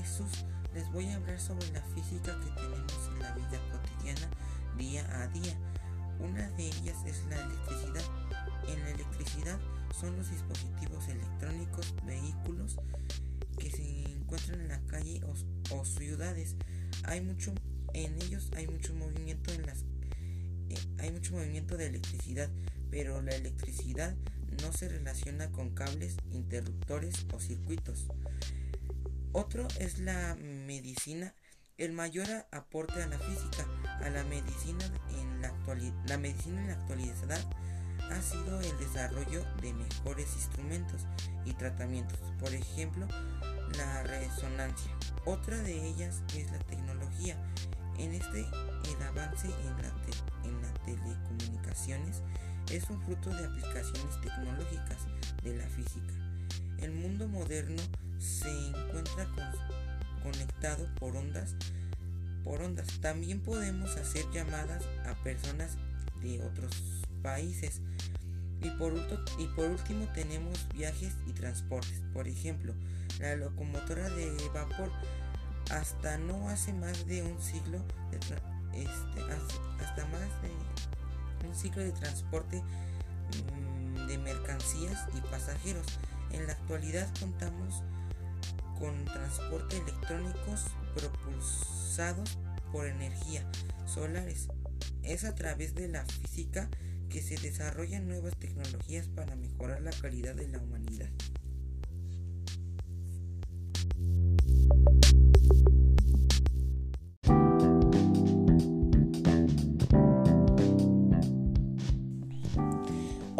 Jesús. Les voy a hablar sobre la física que tenemos en la vida cotidiana día a día. Una de ellas es la electricidad. En la electricidad son los dispositivos electrónicos, vehículos que se encuentran en la calle o, ciudades. Hay mucho en ellos hay mucho movimiento en las eh, hay mucho movimiento de electricidad, pero la electricidad no se relaciona con cables, interruptores o circuitos. Otro es la medicina, el mayor aporte a la física, a la medicina en la actualidad. La medicina en la actualidad ha sido el desarrollo de mejores instrumentos y tratamientos, por ejemplo, la resonancia. Otra de ellas es la tecnología. En este, el avance en la, en las telecomunicaciones es un fruto de aplicaciones tecnológicas de la física. El mundo moderno se encuentra conectado por ondas por ondas. También podemos hacer llamadas a personas de otros países. Y por, y por último tenemos viajes y transportes. Por ejemplo, la locomotora de vapor hasta no hace más de un siglo este, hasta más de un ciclo de transporte mm, de mercancías y pasajeros. En la actualidad contamos con transporte electrónicos propulsados por energía solares. Es a través de la física que se desarrollan nuevas tecnologías para mejorar la calidad de la humanidad.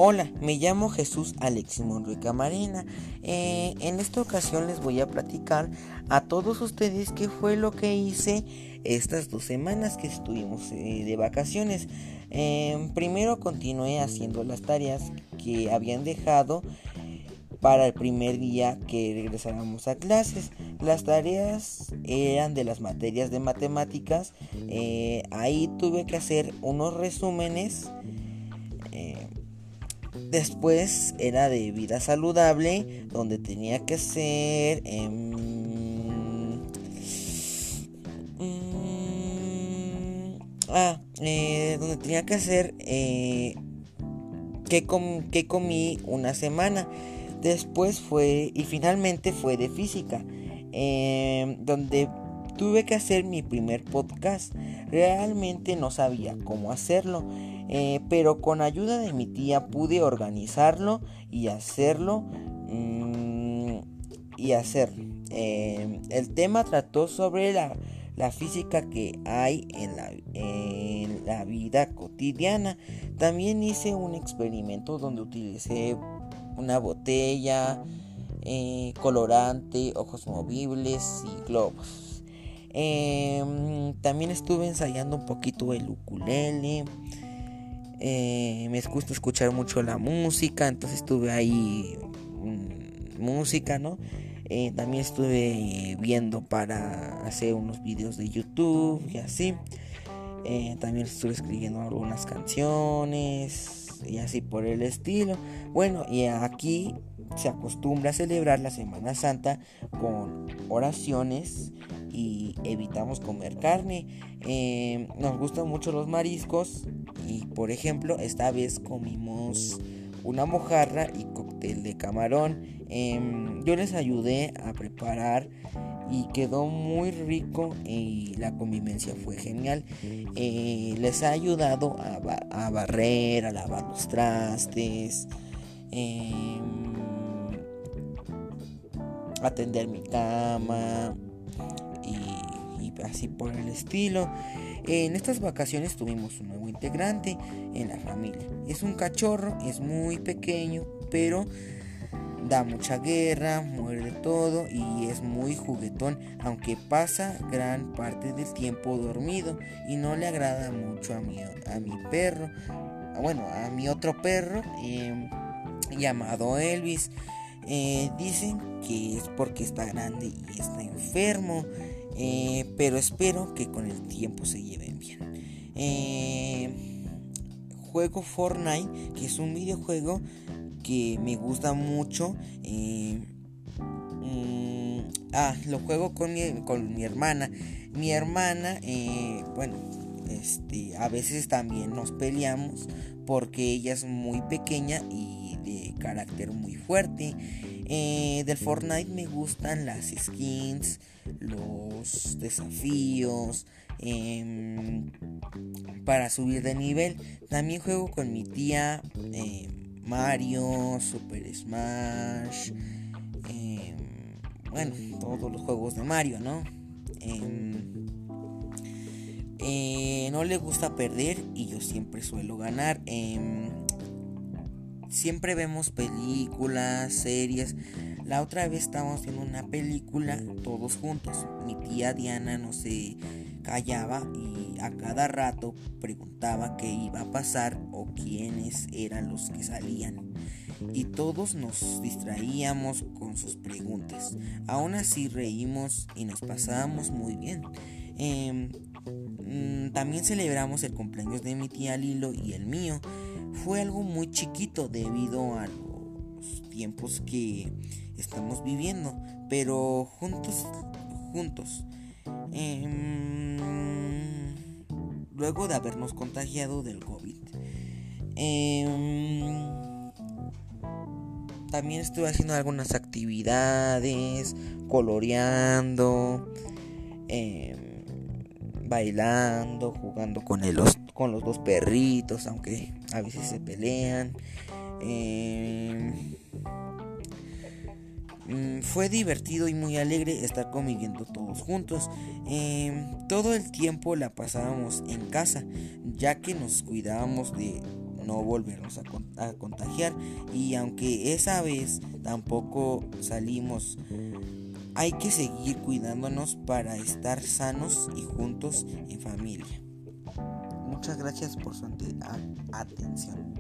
Hola, me llamo Jesús Alexis Monroy Camarena. Eh, en esta ocasión les voy a platicar a todos ustedes qué fue lo que hice estas dos semanas que estuvimos eh, de vacaciones. Eh, primero continué haciendo las tareas que habían dejado para el primer día que regresáramos a clases. Las tareas eran de las materias de matemáticas. ahí tuve que hacer unos resúmenes Después era de vida saludable, donde tenía que ser... Mm, ah, eh, donde tenía que hacer... Eh, que comí una semana. Después fue... Y finalmente fue de física. Em, donde tuve que hacer mi primer podcast. Realmente no sabía cómo hacerlo. Eh, pero con ayuda de mi tía pude organizarlo y hacerlo. Mm, y hacerlo. Eh, el tema trató sobre la, física que hay en la, en la, vida cotidiana. También hice un experimento donde utilicé una botella, eh, colorante, ojos movibles y globos. También estuve ensayando un poquito el ukulele. Eh, me gusta escuchar mucho la música, entonces estuve ahí mm, música, ¿no? Eh, también estuve viendo para hacer unos videos de YouTube y así. Eh, también estuve escribiendo algunas canciones y así por el estilo. Bueno, y aquí se acostumbra a celebrar la Semana Santa con oraciones y evitamos comer carne. nos gustan mucho los mariscos y por ejemplo, esta vez comimos una mojarra y cóctel de camarón. Em, yo les ayudé a preparar y quedó muy rico y la convivencia fue genial. Eh, les ha ayudado a, barrer, a lavar los trastes, em, atender mi cama y, así por el estilo. En estas vacaciones tuvimos un nuevo integrante en la familia. Es un cachorro, es muy pequeño, pero da mucha guerra, muerde todo y es muy juguetón, aunque pasa gran parte del tiempo dormido y no le agrada mucho a mi, a mi perro, bueno, a mi otro perro em, llamado Elvis. Eh, dicen que es porque está grande y está enfermo. Eh, pero espero que con el tiempo se lleven bien. Eh, juego Fortnite, que es un videojuego que me gusta mucho. Eh, mm, ah, lo juego con mi, con mi hermana. Mi hermana, bueno, este, a veces también nos peleamos porque ella es muy pequeña y de carácter muy fuerte. Eh, del Fortnite me gustan las skins, los desafíos, em, para subir de nivel. También juego con mi tía em, Mario, Super Smash, em, bueno, todos los juegos de Mario, ¿no? Eh, no le gusta perder y yo siempre suelo ganar siempre vemos películas, series. La otra vez estábamos viendo una película todos juntos. Mi tía Diana no se callaba y a cada rato preguntaba qué iba a pasar o quiénes eran los que salían. Y todos nos distraíamos con sus preguntas. Aún así reímos y nos pasábamos muy bien. Em, también celebramos el cumpleaños de mi tía Lilo y el mío fue algo muy chiquito debido a los tiempos que estamos viviendo, pero juntos, juntos. Em, luego de habernos contagiado del COVID. Em, también estuve haciendo algunas actividades, coloreando. Em, bailando, jugando con, los, con los dos perritos, aunque a veces se pelean. Em, mm, fue divertido y muy alegre estar conviviendo todos juntos. Em, todo el tiempo la pasábamos en casa, ya que nos cuidábamos de no volvernos a, contagiar. Y aunque esa vez tampoco salimos hay que seguir cuidándonos para estar sanos y juntos en familia. Muchas gracias por su atención.